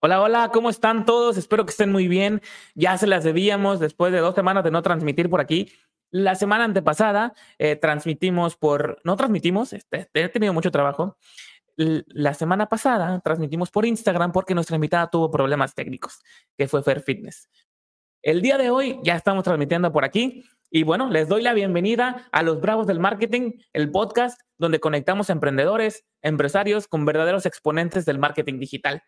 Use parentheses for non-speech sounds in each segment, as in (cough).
Hola, hola, ¿cómo están todos? Espero que estén muy bien. Ya se las debíamos después de dos semanas de no transmitir por aquí. La semana antepasada eh, transmitimos por, no transmitimos, este, he tenido mucho trabajo. La semana pasada transmitimos por Instagram porque nuestra invitada tuvo problemas técnicos, que fue Fair Fitness. El día de hoy ya estamos transmitiendo por aquí y bueno, les doy la bienvenida a Los Bravos del Marketing, el podcast donde conectamos emprendedores, empresarios con verdaderos exponentes del marketing digital.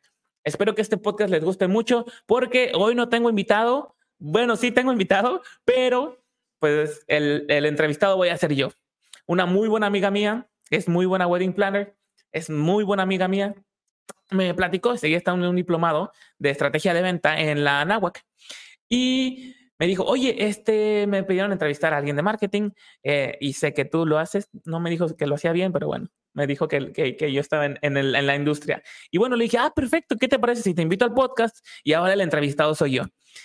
Espero que este podcast les guste mucho porque hoy no tengo invitado. Bueno, sí tengo invitado, pero pues el, el entrevistado voy a ser yo. Una muy buena amiga mía, es muy buena wedding planner, es muy buena amiga mía. Me platicó, seguía está en un diplomado de estrategia de venta en la Anáhuac. Y me dijo, oye, este, me pidieron entrevistar a alguien de marketing eh, y sé que tú lo haces. No me dijo que lo hacía bien, pero bueno, me dijo que, que, yo estaba en, en, la industria. Y bueno, le dije, ah, perfecto, ¿qué te parece si te invito al podcast? Y ahora el entrevistado soy yo.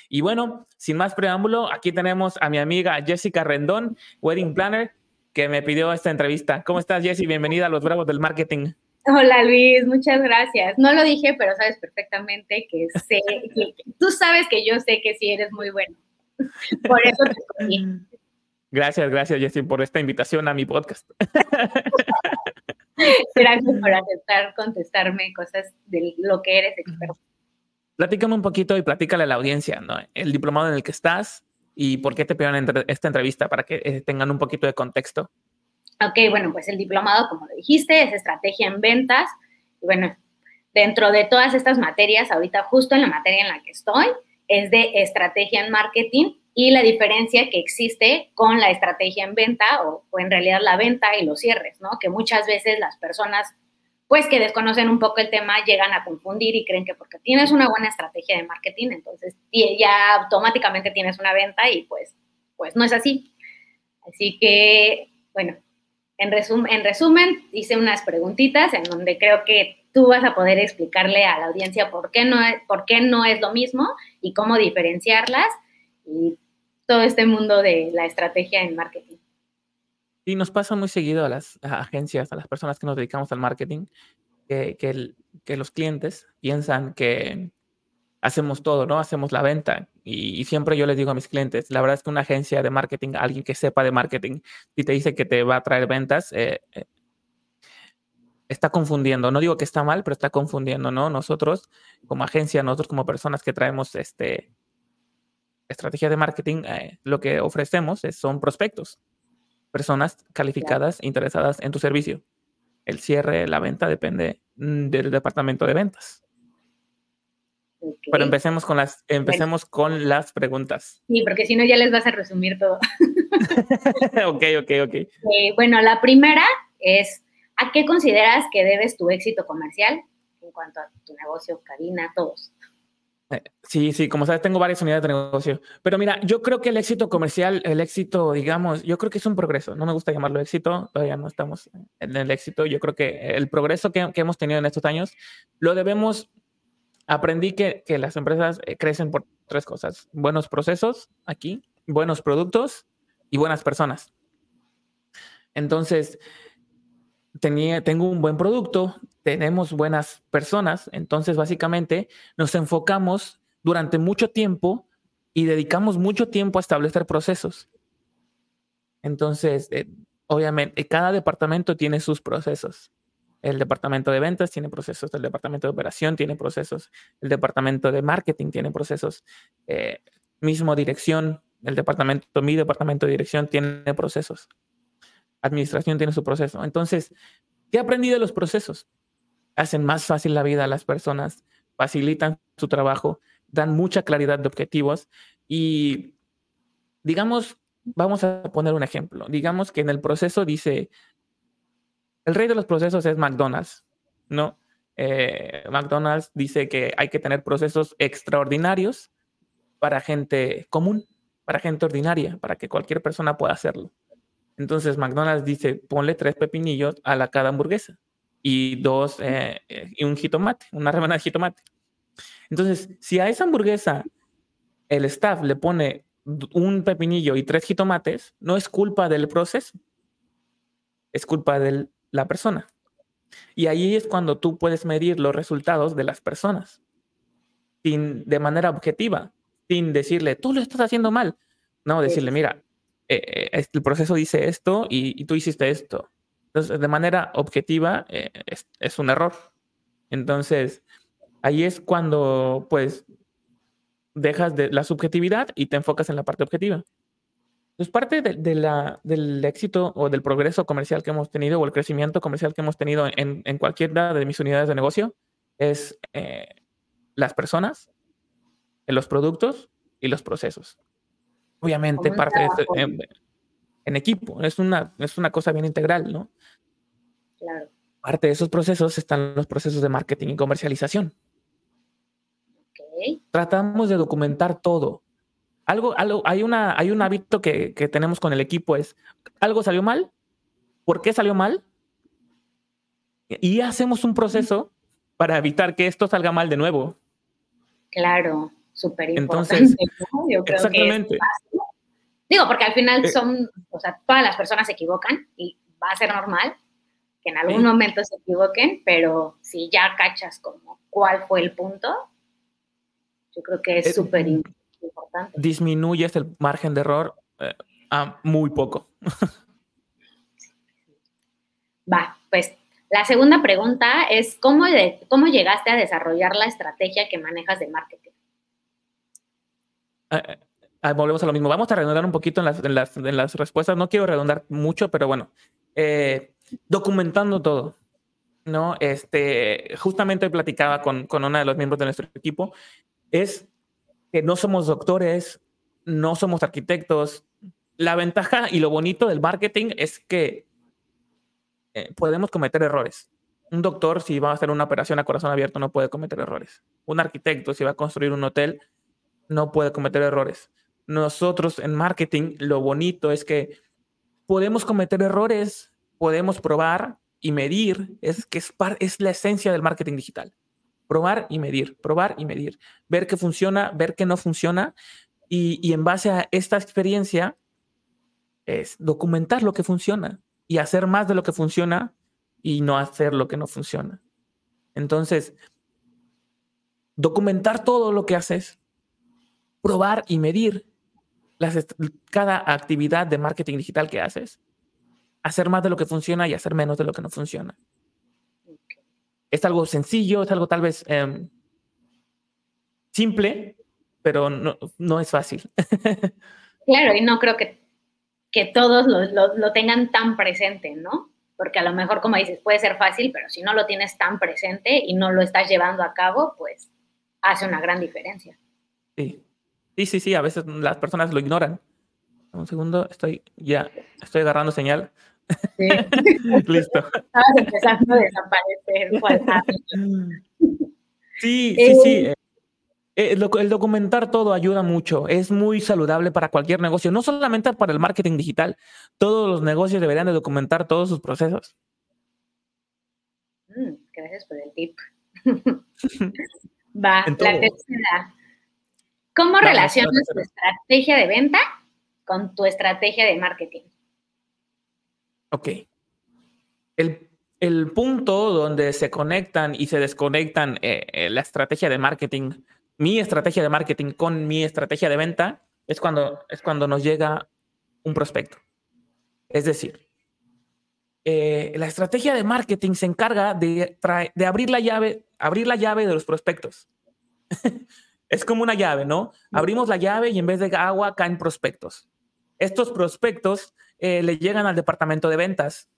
Y bueno, sin más preámbulo, aquí tenemos a mi amiga Jessica Rendón, Wedding Planner, que me pidió esta entrevista. ¿Cómo estás, Jessie? Bienvenida a los Bravos del Marketing. Hola Luis, muchas gracias. No lo dije, pero sabes perfectamente que sé, que, tú sabes que yo sé que sí eres muy bueno. Por eso te Gracias, gracias Jessie por esta invitación a mi podcast. Gracias por aceptar contestarme cosas de lo que eres experto. Platícame un poquito y platícale a la audiencia, ¿no? El diplomado en el que estás y por qué te pidieron esta entrevista para que eh, tengan un poquito de contexto. Ok, bueno, pues el diplomado, como lo dijiste, es estrategia en ventas. Y bueno, dentro de todas estas materias, ahorita justo en la materia en la que estoy, es de estrategia en marketing y la diferencia que existe con la estrategia en venta o, en realidad la venta y los cierres, ¿no? Que muchas veces las personas, pues que desconocen un poco el tema, llegan a confundir y creen que porque tienes una buena estrategia de marketing, entonces ya automáticamente tienes una venta y pues, pues no es así. Así que, bueno, en, en resumen, hice unas preguntitas en donde creo que tú vas a poder explicarle a la audiencia por qué no es, por qué no es lo mismo y cómo diferenciarlas. Y todo este mundo de la estrategia en marketing. Sí, nos pasa muy seguido a las agencias, a las personas que nos dedicamos al marketing, que, que, los clientes piensan que hacemos todo, ¿no? Hacemos la venta. Y, siempre yo les digo a mis clientes, la verdad es que una agencia de marketing, alguien que sepa de marketing, si te dice que te va a traer ventas, eh, eh, está confundiendo. No digo que está mal, pero está confundiendo, ¿no? Nosotros como agencia, nosotros como personas que traemos este, estrategia de marketing, eh, lo que ofrecemos son prospectos, personas calificadas, interesadas en tu servicio. El cierre, la venta depende mm, del departamento de ventas. Pero empecemos con las, empecemos con las preguntas. Sí, porque si no ya les vas a resumir todo. (laughs) ok, ok, ok. Eh, bueno, la primera es, ¿a qué consideras que debes tu éxito comercial en cuanto a tu negocio, cabina, todos? Eh, sí, sí, como sabes, tengo varias unidades de negocio. Pero mira, yo creo que el éxito comercial, el éxito, digamos, yo creo que es un progreso. No me gusta llamarlo éxito, todavía no estamos en el éxito. Yo creo que el progreso que, hemos tenido en estos años lo debemos. Aprendí que, que las empresas eh, crecen por tres cosas: buenos procesos aquí, buenos productos y buenas personas. Entonces, tenía, tengo un buen producto, tenemos buenas personas, entonces básicamente nos enfocamos durante mucho tiempo y dedicamos mucho tiempo a establecer procesos. Entonces, eh, obviamente, cada departamento tiene sus procesos. El departamento de ventas tiene procesos, el departamento de operación tiene procesos, el departamento de marketing tiene procesos, eh, mismo dirección, el departamento, mi departamento de dirección tiene procesos, administración tiene su proceso. Entonces, ¿qué aprendí de los procesos? hacen más fácil la vida a las personas, facilitan su trabajo, dan mucha claridad de objetivos y, digamos, vamos a poner un ejemplo. Digamos que en el proceso dice, el rey de los procesos es McDonald's, ¿no? Eh, McDonald's dice que hay que tener procesos extraordinarios para gente común, para gente ordinaria, para que cualquier persona pueda hacerlo. Entonces McDonald's dice, ponle tres pepinillos a la cada hamburguesa y dos, eh, eh, y un jitomate, una rebanada de jitomate. Entonces, si a esa hamburguesa el staff le pone un pepinillo y tres jitomates, no es culpa del proceso, es culpa de la persona. Y ahí es cuando tú puedes medir los resultados de las personas. sin, de manera objetiva, sin decirle, tú lo estás haciendo mal. No, decirle, mira, eh, eh, el proceso dice esto y, tú hiciste esto. Entonces, de manera objetiva, eh, es, un error. Entonces, ahí es cuando, pues, dejas de la subjetividad y te enfocas en la parte objetiva. Entonces, parte de, la, del éxito o del progreso comercial que hemos tenido o el crecimiento comercial que hemos tenido en, en cualquiera de mis unidades de negocio es las personas, los productos y los procesos. Obviamente parte de, en, en, equipo, es una, es una cosa bien integral, ¿no? Claro. Parte de esos procesos están los procesos de marketing y comercialización. Okay. Tratamos de documentar todo. Algo, algo, hay, una, hay un hábito que, que tenemos con el equipo, es algo salió mal, ¿por qué salió mal? Y hacemos un proceso para evitar que esto salga mal de nuevo. Claro, súper importante. Entonces, exactamente. Digo, porque al final eh, son, o sea, todas las personas se equivocan y va a ser normal que en algún momento se equivoquen, pero si ya cachas como cuál fue el punto, yo creo que es súper importante. Disminuyes el margen de error eh, a muy poco. (laughs) Va, pues la segunda pregunta es, ¿cómo, ¿cómo llegaste a desarrollar la estrategia que manejas de marketing? Ah, ah, volvemos a lo mismo. Vamos a redundar un poquito en las, respuestas. No quiero redundar mucho, pero bueno, eh, documentando todo. ¿no? Este, justamente platicaba con, con una de los miembros de nuestro equipo, es que no somos doctores, no somos arquitectos. La ventaja y lo bonito del marketing es que eh, podemos cometer errores. Un doctor, si va a hacer una operación a corazón abierto, no puede cometer errores. Un arquitecto, si va a construir un hotel, no puede cometer errores. Nosotros en marketing, lo bonito es que podemos cometer errores, podemos probar y medir. Es que es, la esencia del marketing digital. Probar y medir, probar y medir. Ver qué funciona, ver qué no funciona. Y en base a esta experiencia, es documentar lo que funciona y hacer más de lo que funciona y no hacer lo que no funciona. Entonces, documentar todo lo que haces, probar y medir las, cada actividad de marketing digital que haces, hacer más de lo que funciona y hacer menos de lo que no funciona. Es algo sencillo, es algo tal vez em, simple, pero no, no es fácil. (laughs) claro, y no creo que que todos lo, tengan tan presente, ¿no? Porque a lo mejor, como dices, puede ser fácil, pero si no lo tienes tan presente y no lo estás llevando a cabo, pues hace una gran diferencia. Sí, sí, sí, sí, a veces las personas lo ignoran. Un segundo, estoy ya, estoy agarrando señal. Sí. (laughs) Listo. Estabas empezando a desaparecer. sí, sí, sí. Eh, eh, el, documentar todo ayuda mucho, es muy saludable para cualquier negocio, no solamente para el marketing digital, todos los negocios deberían de documentar todos sus procesos. Mm, gracias por el tip. (laughs) Va, la tercera. ¿Cómo relacionas tu estrategia de venta con tu estrategia de marketing? Ok. El, punto donde se conectan y se desconectan eh, eh, la estrategia de marketing mi estrategia de marketing con mi estrategia de venta es cuando, es cuando nos llega un prospecto. Es decir, eh, la estrategia de marketing se encarga de, de abrir, la llave, abrir la llave de los prospectos. (laughs) es como una llave, ¿no? Abrimos la llave y en vez de agua caen prospectos. Estos prospectos eh, le llegan al departamento de ventas.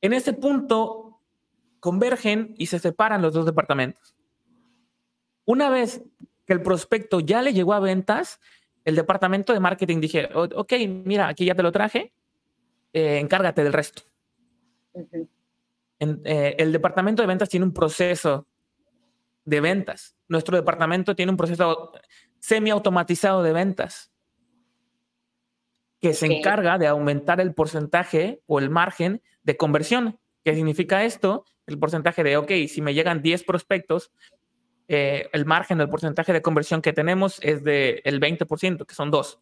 En ese punto convergen y se separan los dos departamentos. Una vez que el prospecto ya le llegó a ventas, el departamento de marketing dije, ok, mira, aquí ya te lo traje, eh, encárgate del resto. Eh, el departamento de ventas tiene un proceso de ventas. Nuestro departamento tiene un proceso semi-automatizado de ventas que se encarga de aumentar el porcentaje o el margen de conversión. ¿Qué significa esto? El porcentaje de, ok, si me llegan 10 prospectos, eh, el margen, el porcentaje de conversión que tenemos es del el 20%, que son dos.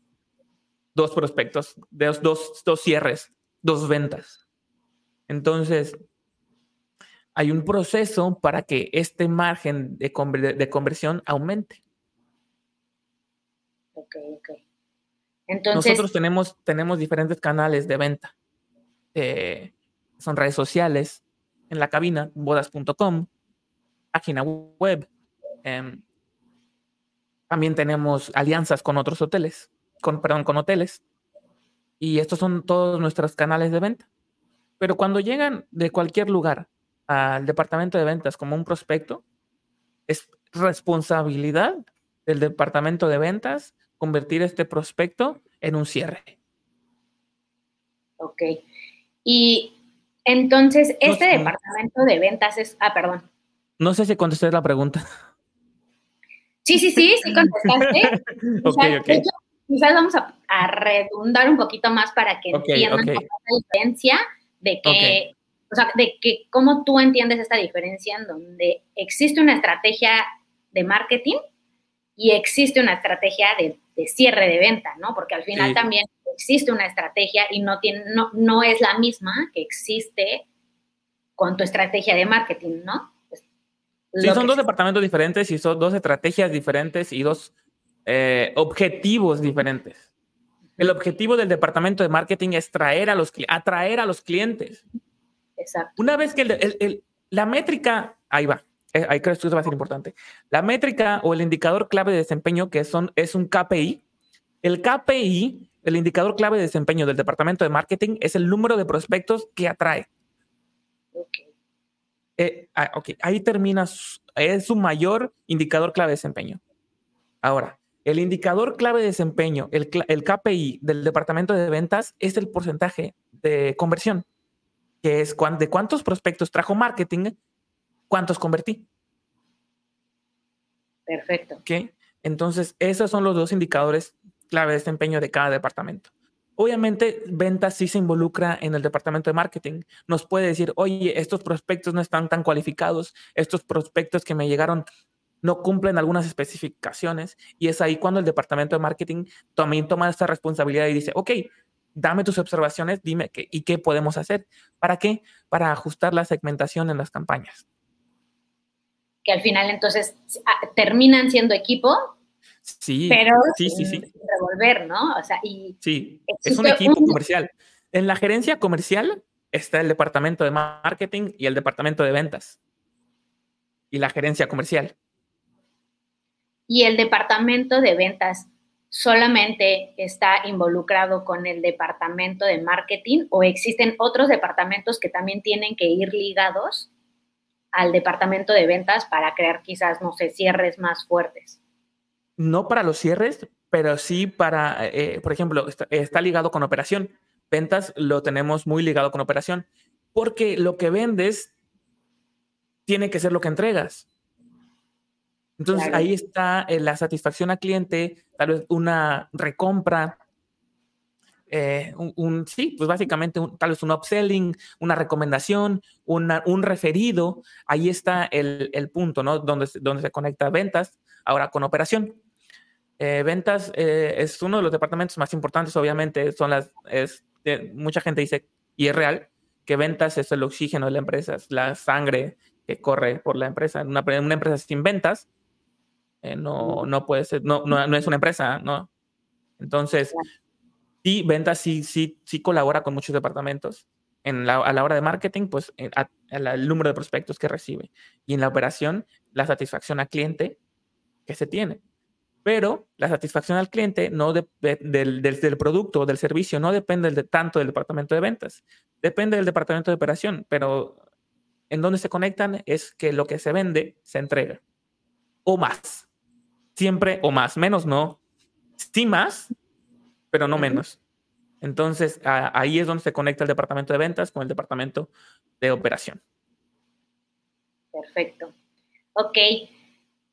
Dos prospectos, dos, dos, cierres, dos ventas. Entonces, hay un proceso para que este margen de, conversión aumente. Ok, ok. Entonces, Nosotros tenemos, tenemos diferentes canales de venta. Eh, son redes sociales, en la cabina, bodas.com, página web. Em, también tenemos alianzas con otros hoteles, con, perdón, con hoteles. Y estos son todos nuestros canales de venta. Pero cuando llegan de cualquier lugar al departamento de ventas como un prospecto, es responsabilidad del departamento de ventas convertir este prospecto en un cierre. Ok. Y entonces, este departamento de ventas es, ah, perdón. No sé si contesté la pregunta. Sí, sí, sí, sí contestaste. (laughs) ok, quizás vamos a, redundar un poquito más para que entiendan la diferencia de que, o sea, de que cómo tú entiendes esta diferencia en donde existe una estrategia de marketing y existe una estrategia de, cierre de venta, ¿no? Porque al final también existe una estrategia y no, tiene, no, no es la misma que existe con tu estrategia de marketing, ¿no? Pues, sí, son dos departamentos diferentes y son dos estrategias diferentes y dos eh, objetivos diferentes. El objetivo del departamento de marketing es traer a los, atraer a los clientes. Exacto. Una vez que la métrica, ahí va, eh, ahí creo que esto va a ser importante. La métrica o el indicador clave de desempeño, que son, es un KPI, el KPI, el indicador clave de desempeño del departamento de marketing, es el número de prospectos que atrae. Eh, ah, ok, ahí termina, es su mayor indicador clave de desempeño. Ahora, el indicador clave de desempeño, el, el KPI del departamento de ventas, es el porcentaje de conversión, que es de cuántos prospectos trajo marketing, cuántos convertí. Perfecto. Ok, entonces esos son los dos indicadores clave de desempeño de cada departamento. Obviamente, ventas sí se involucra en el departamento de marketing. Nos puede decir, oye, estos prospectos no están tan cualificados, estos prospectos que me llegaron no cumplen algunas especificaciones y es ahí cuando el departamento de marketing también toma esta responsabilidad y dice, ok, dame tus observaciones, dime qué y qué podemos hacer. ¿Para qué? Para ajustar la segmentación en las campañas. Que al final entonces terminan siendo equipo. Sí, pero sí, sí, sí. revolver, ¿no? O sea, y sí, es un equipo comercial. En la gerencia comercial está el departamento de marketing y el departamento de ventas y la gerencia comercial y el departamento de ventas solamente está involucrado con el departamento de marketing o existen otros departamentos que también tienen que ir ligados al departamento de ventas para crear quizás, no sé, cierres más fuertes? No para los cierres, pero sí para, eh, por ejemplo, está, ligado con operación. Ventas lo tenemos muy ligado con operación, porque lo que vendes tiene que ser lo que entregas. Entonces ahí está eh, la satisfacción al cliente, tal vez una recompra, eh, un, sí, pues básicamente tal vez un upselling, una recomendación, un referido. Ahí está el, punto, ¿no? Donde, donde se conecta ventas, ahora con operación. Eh, ventas es uno de los departamentos más importantes, obviamente, son las, es, mucha gente dice, y es real, que ventas es el oxígeno de la empresa, es la sangre que corre por la empresa. Una, una empresa sin ventas eh, no, no puede ser, no, no, es una empresa, ¿no? Entonces, sí, ventas sí, sí, sí colabora con muchos departamentos. En la, a la hora de marketing, pues el número de prospectos que recibe. Y en la operación, la satisfacción al cliente que se tiene. Pero la satisfacción al cliente no del, del, producto o del servicio no depende de, tanto del departamento de ventas. Depende del departamento de operación, pero en donde se conectan es que lo que se vende se entrega. O más siempre o más, menos no, sí más, pero no menos. Entonces, ahí es donde se conecta el departamento de ventas con el departamento de operación. Perfecto. Ok.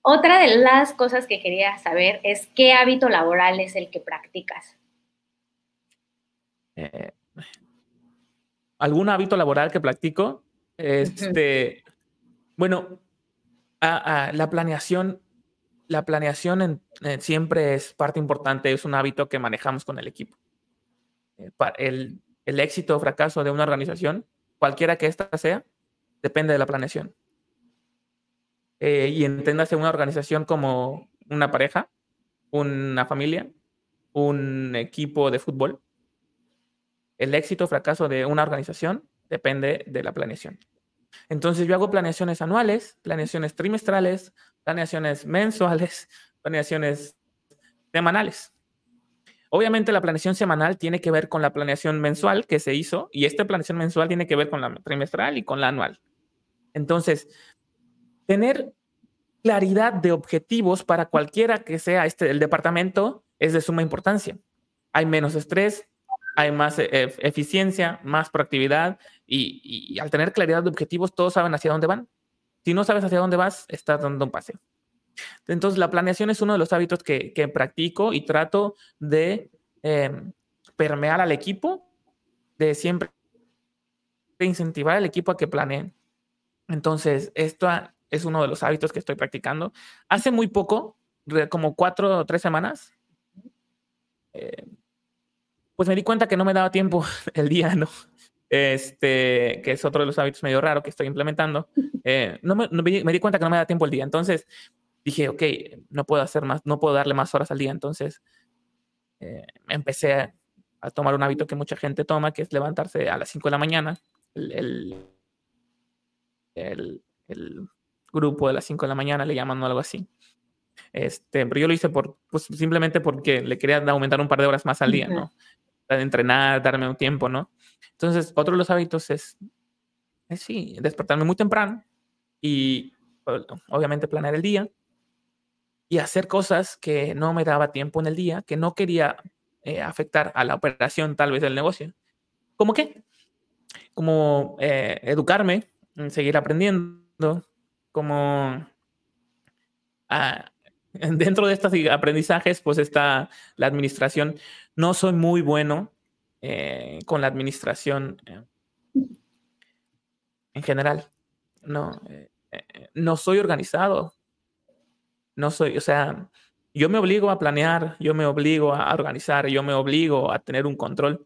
Otra de las cosas que quería saber es qué hábito laboral es el que practicas. Eh, ¿Algún hábito laboral que practico? Este, Bueno, la planeación la planeación siempre es parte importante, es un hábito que manejamos con el equipo. Eh, el, éxito o fracaso de una organización, cualquiera que ésta sea, depende de la planeación. Eh, y entiéndase una organización como una pareja, una familia, un equipo de fútbol. El éxito o fracaso de una organización depende de la planeación. Entonces yo hago planeaciones anuales, planeaciones trimestrales, planeaciones mensuales, (laughs) planeaciones semanales. Obviamente la planeación semanal tiene que ver con la planeación mensual que se hizo y esta planeación mensual tiene que ver con la trimestral y con la anual. Entonces, tener claridad de objetivos para cualquiera que sea este, el departamento es de suma importancia. Hay menos estrés, hay más eh, eficiencia, más proactividad y, al tener claridad de objetivos todos saben hacia dónde van. Si no sabes hacia dónde vas, estás dando un paseo. Entonces, la planeación es uno de los hábitos que, practico y trato de em, permear al equipo, de siempre incentivar al equipo a que planeen. Entonces, esto es uno de los hábitos que estoy practicando. Hace muy poco, como cuatro o tres semanas, eh, pues me di cuenta que no me daba tiempo (laughs) el día, ¿no? Este, que es otro de los hábitos medio raro que estoy implementando. (laughs) Eh, no, me, me, di cuenta que no me da tiempo el día. Entonces dije, ok, no puedo hacer más, no puedo darle más horas al día. Entonces eh, empecé a, tomar un hábito que mucha gente toma, que es levantarse a las 5 de la mañana. El, el, el, grupo de las 5 de la mañana le llaman o algo así. Este, pero yo lo hice por, pues, simplemente porque le quería aumentar un par de horas más al día, ¿no? Entrenar, darme un tiempo, ¿no? Entonces, otro de los hábitos es, es sí, despertarme muy temprano y obviamente planear el día y hacer cosas que no me daba tiempo en el día, que no quería eh, afectar a la operación tal vez del negocio. ¿Cómo qué? Como eh, educarme, seguir aprendiendo, como ah, (laughs) dentro de estos aprendizajes, pues está la administración. No soy muy bueno eh, con la administración eh, en general. No, eh, no soy organizado. No soy, o sea, yo me obligo a planear, yo me obligo a organizar, yo me obligo a tener un control,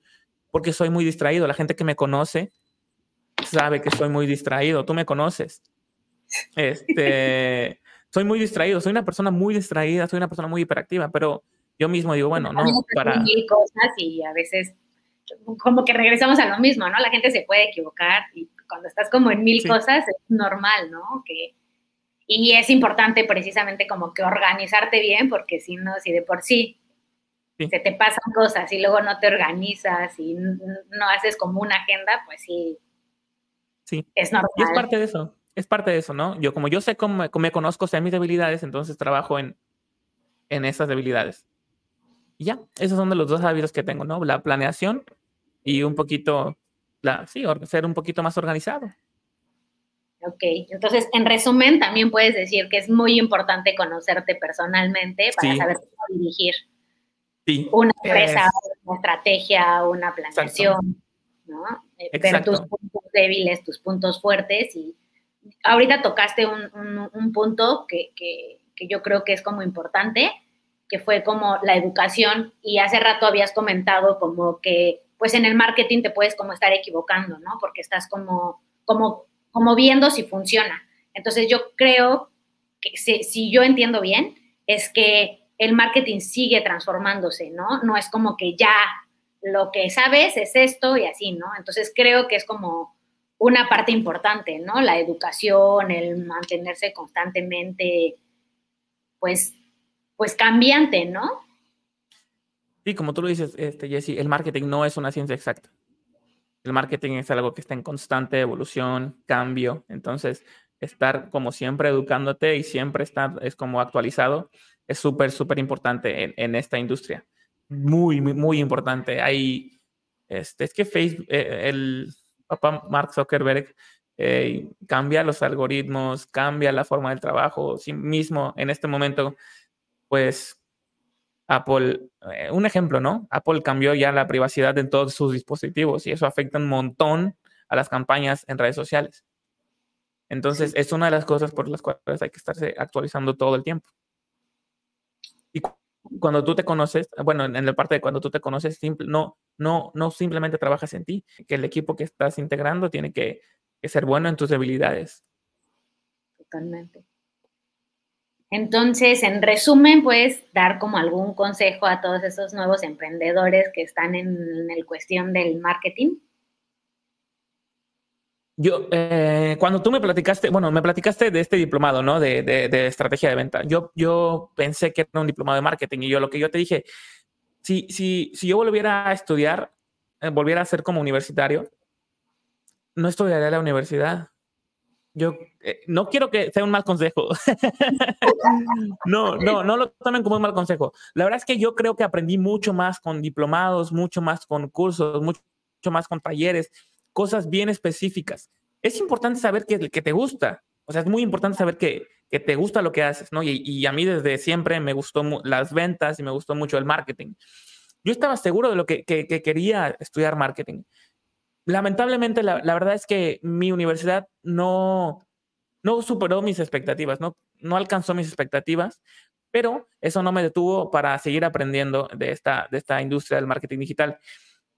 porque soy muy distraído. La gente que me conoce sabe que soy muy distraído. Tú me conoces. (laughs) Este, soy muy distraído, soy una persona muy distraída, soy una persona muy hiperactiva, pero yo mismo digo, bueno, no, para... Mil cosas y a veces como que regresamos a lo mismo, ¿no? La gente se puede equivocar y cuando estás como en mil cosas es normal, ¿no? Que, y es importante precisamente como que organizarte bien, porque si no, si de por sí, se te pasan cosas y luego no te organizas y no haces como una agenda, pues sí. Sí. Es normal. Y es parte de eso es parte de eso, ¿no? Yo como yo sé cómo, me conozco, sé mis debilidades, entonces trabajo en, en esas debilidades. Y ya, esos son de los dos hábitos que tengo, ¿no? La planeación y un poquito, la, sí, ser un poquito más organizado. Ok, entonces en resumen también puedes decir que es muy importante conocerte personalmente para saber cómo dirigir una empresa, una estrategia, una planeación, ¿no? Eh, ver tus puntos débiles, tus puntos fuertes y ahorita tocaste un, punto que, yo creo que es como importante, que fue como la educación y hace rato habías comentado como que pues en el marketing te puedes como estar equivocando, ¿no? Porque estás como, como, como viendo si funciona. Entonces yo creo que si yo entiendo bien, es que el marketing sigue transformándose, ¿no? No es como que ya lo que sabes es esto y así, ¿no? Entonces creo que es como una parte importante, ¿no? La educación, el mantenerse constantemente, pues, pues cambiante, ¿no? Sí, como tú lo dices, este, Jesse, el marketing no es una ciencia exacta. El marketing es algo que está en constante evolución, cambio. Entonces, estar como siempre educándote y siempre estar es como actualizado es súper, súper importante en, esta industria. Muy, muy, muy importante. Hay, este, es que Facebook, eh, el, papá Mark Zuckerberg eh, cambia los algoritmos, cambia la forma del trabajo. Sí mismo en este momento, pues Apple, eh, un ejemplo, ¿no? Apple cambió ya la privacidad en todos sus dispositivos y eso afecta un montón a las campañas en redes sociales. Entonces, es una de las cosas por las cuales hay que estarse actualizando todo el tiempo. Y cuando tú te conoces, bueno, en la parte de cuando tú te conoces, no, no, no simplemente trabajas en ti, que el equipo que estás integrando tiene que, ser bueno en tus debilidades. Totalmente. Entonces, en resumen, puedes dar como algún consejo a todos esos nuevos emprendedores que están en, el cuestión del marketing. Yo, eh, cuando tú me platicaste, bueno, me platicaste de este diplomado, ¿no? De, de, estrategia de venta. Yo, yo pensé que era un diplomado de marketing y yo lo que yo te dije, si, si, si yo volviera a estudiar, eh, volviera a ser como universitario, no estudiaría la universidad. Yo eh, no quiero que sea un mal consejo. (laughs) no, no, no lo tomen como un mal consejo. La verdad es que yo creo que aprendí mucho más con diplomados, mucho más con cursos, mucho, más con talleres, cosas bien específicas. Es importante saber que, que te gusta. O sea, es muy importante saber que, que te gusta lo que haces, ¿no? Y, y, a mí desde siempre me gustó las ventas y me gustó mucho el marketing. Yo estaba seguro de lo que, que, que quería estudiar marketing lamentablemente, la, verdad es que mi universidad no, no superó mis expectativas, no, no alcanzó mis expectativas, pero eso no me detuvo para seguir aprendiendo de esta, de esta industria del marketing digital.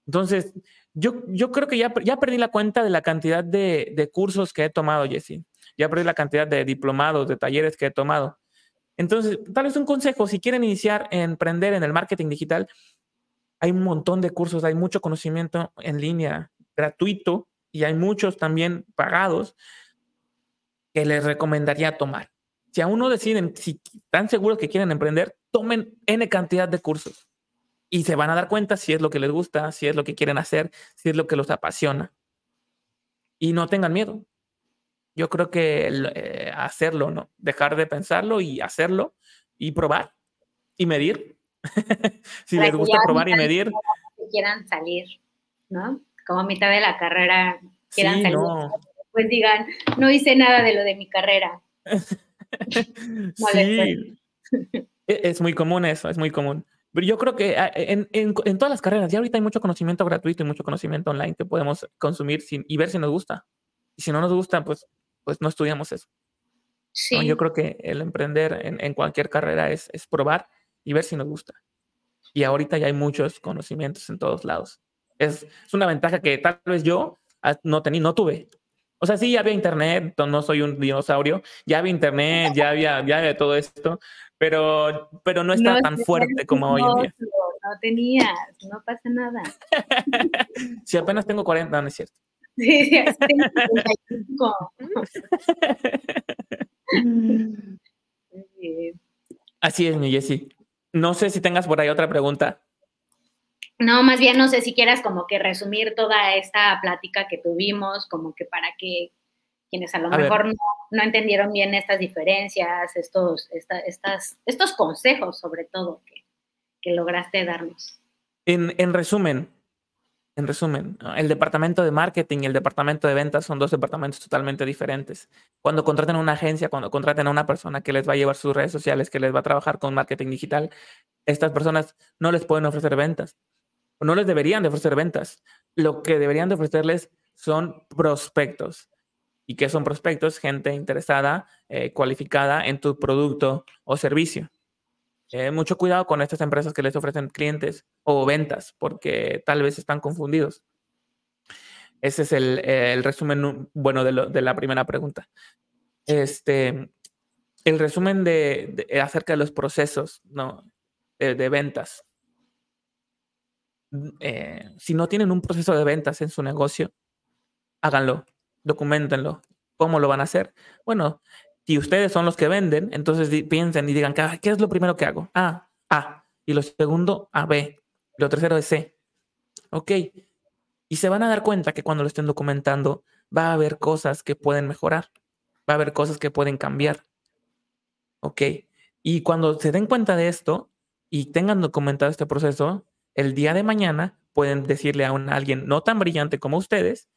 Entonces, yo, creo que ya, perdí la cuenta de la cantidad de, de cursos que he tomado, Jesse. Ya perdí la cantidad de diplomados, de talleres que he tomado. Entonces, tal vez un consejo, si quieren iniciar emprender en el marketing digital, hay un montón de cursos, hay mucho conocimiento en línea gratuito y hay muchos también pagados que les recomendaría tomar. Si aún no deciden, si están seguros que quieren emprender, tomen N cantidad de cursos y se van a dar cuenta si es lo que les gusta, si es lo que quieren hacer, si es lo que los apasiona. Y no tengan miedo. Yo creo que eh, hacerlo, ¿no? Dejar de pensarlo y hacerlo y probar y medir. (laughs) si les gusta probar y medir. quieran salir, ¿no? como a mitad de la carrera quieran salir, pues digan, no hice nada de lo de mi carrera. (laughs) sí. E, es muy común eso, es muy común. Pero yo creo que ah, en, en, en, todas las carreras, ya ahorita hay mucho conocimiento gratuito y mucho conocimiento online que podemos consumir sin, y ver si nos gusta. Y si no nos gusta, pues, pues no estudiamos eso. Sí. Yo creo que el emprender en, en cualquier carrera es, es probar y ver si nos gusta. Y ahorita ya hay muchos conocimientos en todos lados. Es, una ventaja que tal vez yo ah, no, tenía, no tuve. O sea, sí, ya había internet, no soy un dinosaurio, ya había internet, ya había, ya había todo esto, pero, pero no está tan fuerte como hoy en día. No tenías, no pasa nada. (laughs) si apenas tengo 40, no es cierto. (laughs) Sí, (laughs) sí, Así es, mi Jessy. No sé si tengas por ahí otra pregunta. No, más bien no sé si quieras como que resumir toda esta plática que tuvimos, como que para que quienes a lo mejor no, entendieron bien estas diferencias, estos, estas, estos consejos sobre todo que, lograste darnos. En, en, resumen, en resumen, el departamento de marketing y el departamento de ventas son dos departamentos totalmente diferentes. Cuando contraten a una agencia, cuando contraten a una persona que les va a llevar sus redes sociales, que les va a trabajar con marketing digital, estas personas no les pueden ofrecer ventas no les deberían de ofrecer ventas. Lo que deberían de ofrecerles son prospectos. ¿Y qué son prospectos? Gente interesada, eh, cualificada en tu producto o servicio. Eh, mucho cuidado con estas empresas que les ofrecen clientes o ventas, porque tal vez están confundidos. Ese es el, resumen bueno de, la primera pregunta. Este, el resumen de, acerca de los procesos ¿no? de ventas. Eh, si no tienen un proceso de ventas en su negocio, háganlo, documentenlo. ¿Cómo lo van a hacer? Bueno, si ustedes son los que venden, entonces piensen y digan, ¿qué es lo primero que hago? A, A. Y lo segundo, A, B. Lo tercero es C. Ok. Y se van a dar cuenta que cuando lo estén documentando, va a haber cosas que pueden mejorar. Va a haber cosas que pueden cambiar. Ok. Y cuando se den cuenta de esto y tengan documentado este proceso, el día de mañana pueden decirle a, un, alguien no tan brillante como ustedes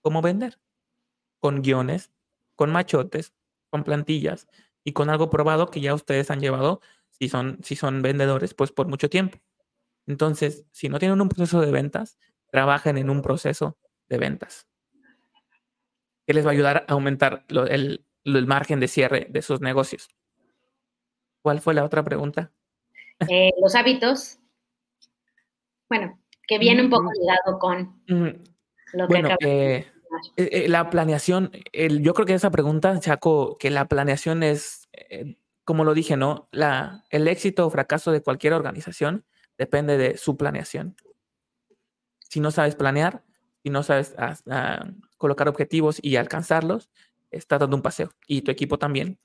cómo vender. Con guiones, con machotes, con plantillas y con algo probado que ya ustedes han llevado, si son, si son vendedores, pues por mucho tiempo. Entonces, si no tienen un proceso de ventas, trabajen en un proceso de ventas que les va a ayudar a aumentar el, el, margen de cierre de sus negocios. ¿Cuál fue la otra pregunta? Eh, los hábitos bueno, que viene un poco ligado con lo que bueno, eh, Eh, eh, la planeación, el, yo creo que esa pregunta, Chaco, que la planeación es, eh, como lo dije, ¿no? La, el éxito o fracaso de cualquier organización depende de su planeación. Si no sabes planear, si no sabes ah, ah, colocar objetivos y alcanzarlos, estás dando un paseo y tu equipo también.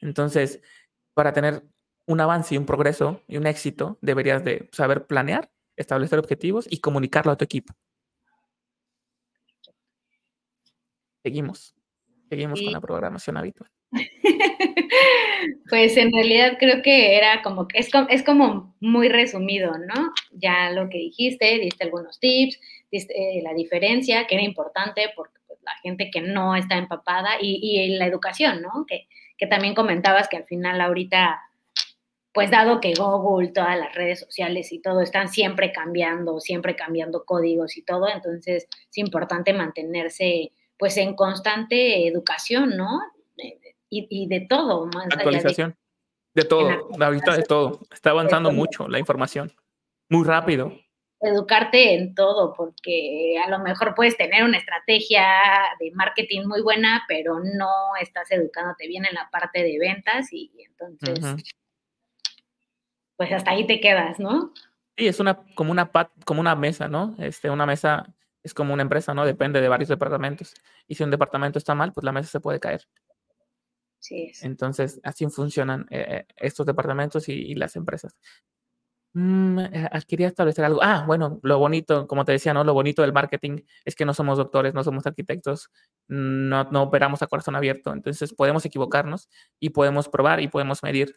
Entonces, para tener un avance y un progreso y un éxito, deberías de saber planear, establecer objetivos y comunicarlo a tu equipo. Seguimos, seguimos con la programación habitual. (laughs) pues en realidad creo que era como, es, es como muy resumido, ¿no? Ya lo que dijiste, diste algunos tips, diste eh, la diferencia, que era importante porque pues, la gente que no está empapada y, y la educación, ¿no? Que, que también comentabas que al final ahorita pues dado que Google, todas las redes sociales y todo están siempre cambiando, siempre cambiando códigos y todo, entonces es importante mantenerse pues en constante educación, ¿no? Y, de todo. Más Actualización. de, todo, ahorita de todo. Está avanzando mucho la información, muy rápido. Educarte en todo, porque a lo mejor puedes tener una estrategia de marketing muy buena, pero no estás educándote bien en la parte de ventas y entonces, pues hasta ahí te quedas, ¿no? Sí, es una como una como una mesa, ¿no? Este, una mesa es como una empresa, ¿no? Depende de varios departamentos. Y si un departamento está mal, pues la mesa se puede caer. Sí. Entonces, así funcionan eh, eh, estos departamentos y, las empresas. Mm, eh, ah, quería establecer algo. Ah, bueno, lo bonito, como te decía, ¿no? Lo bonito del marketing es que no somos doctores, no somos arquitectos, no, no operamos a corazón abierto. Entonces, podemos equivocarnos y podemos probar y podemos medir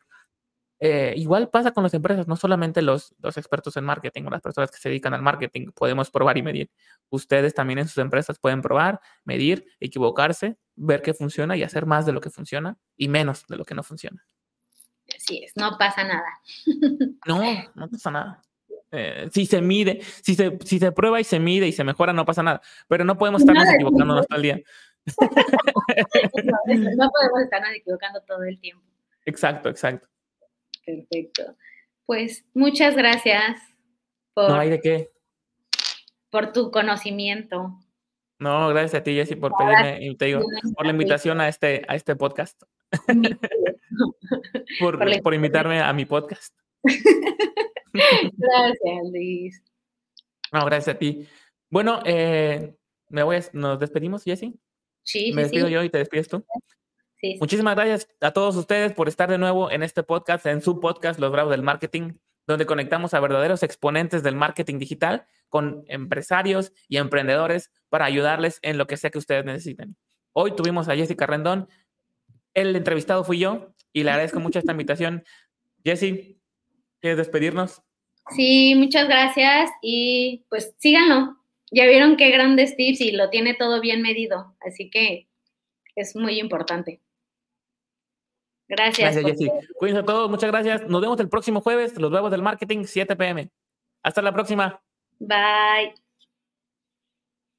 eh, igual pasa con las empresas, no solamente los, los, expertos en marketing o las personas que se dedican al marketing, podemos probar y medir. Ustedes también en sus empresas pueden probar, medir, equivocarse, ver qué funciona y hacer más de lo que funciona y menos de lo que no funciona. Así es, no pasa nada. (laughs) No, no pasa nada. Eh, si se mide, si se, si se prueba y se mide y se mejora, no pasa nada. Pero no podemos estarnos equivocándonos todo el día. (laughs) no podemos estarnos equivocando todo el tiempo. Exacto, exacto. Perfecto. Pues muchas gracias por, no hay de qué. por tu conocimiento. No, gracias a ti, Jessy, por pedirme, te digo, por la invitación a este, a este podcast. (laughs) por, por, invitarme a mi podcast. gracias, Luis. No, gracias a ti. Bueno, eh, me voy ¿nos despedimos, Jessy? Sí, Me despido yo y te despides tú. Muchísimas gracias a todos ustedes por estar de nuevo en este podcast, en su podcast Los Bravos del Marketing, donde conectamos a verdaderos exponentes del marketing digital con empresarios y emprendedores para ayudarles en lo que sea que ustedes necesiten. Hoy tuvimos a Jessica Rendón. El entrevistado fui yo y le agradezco mucho esta invitación. Jessy, ¿quieres despedirnos? Sí, muchas gracias y pues síganlo. Ya vieron qué grandes tips y lo tiene todo bien medido, así que es muy importante. Gracias. Gracias, Jessy. Cuídense a todos, muchas gracias. Nos vemos el próximo jueves, los huevos del marketing, 7 pm. Hasta la próxima. Bye.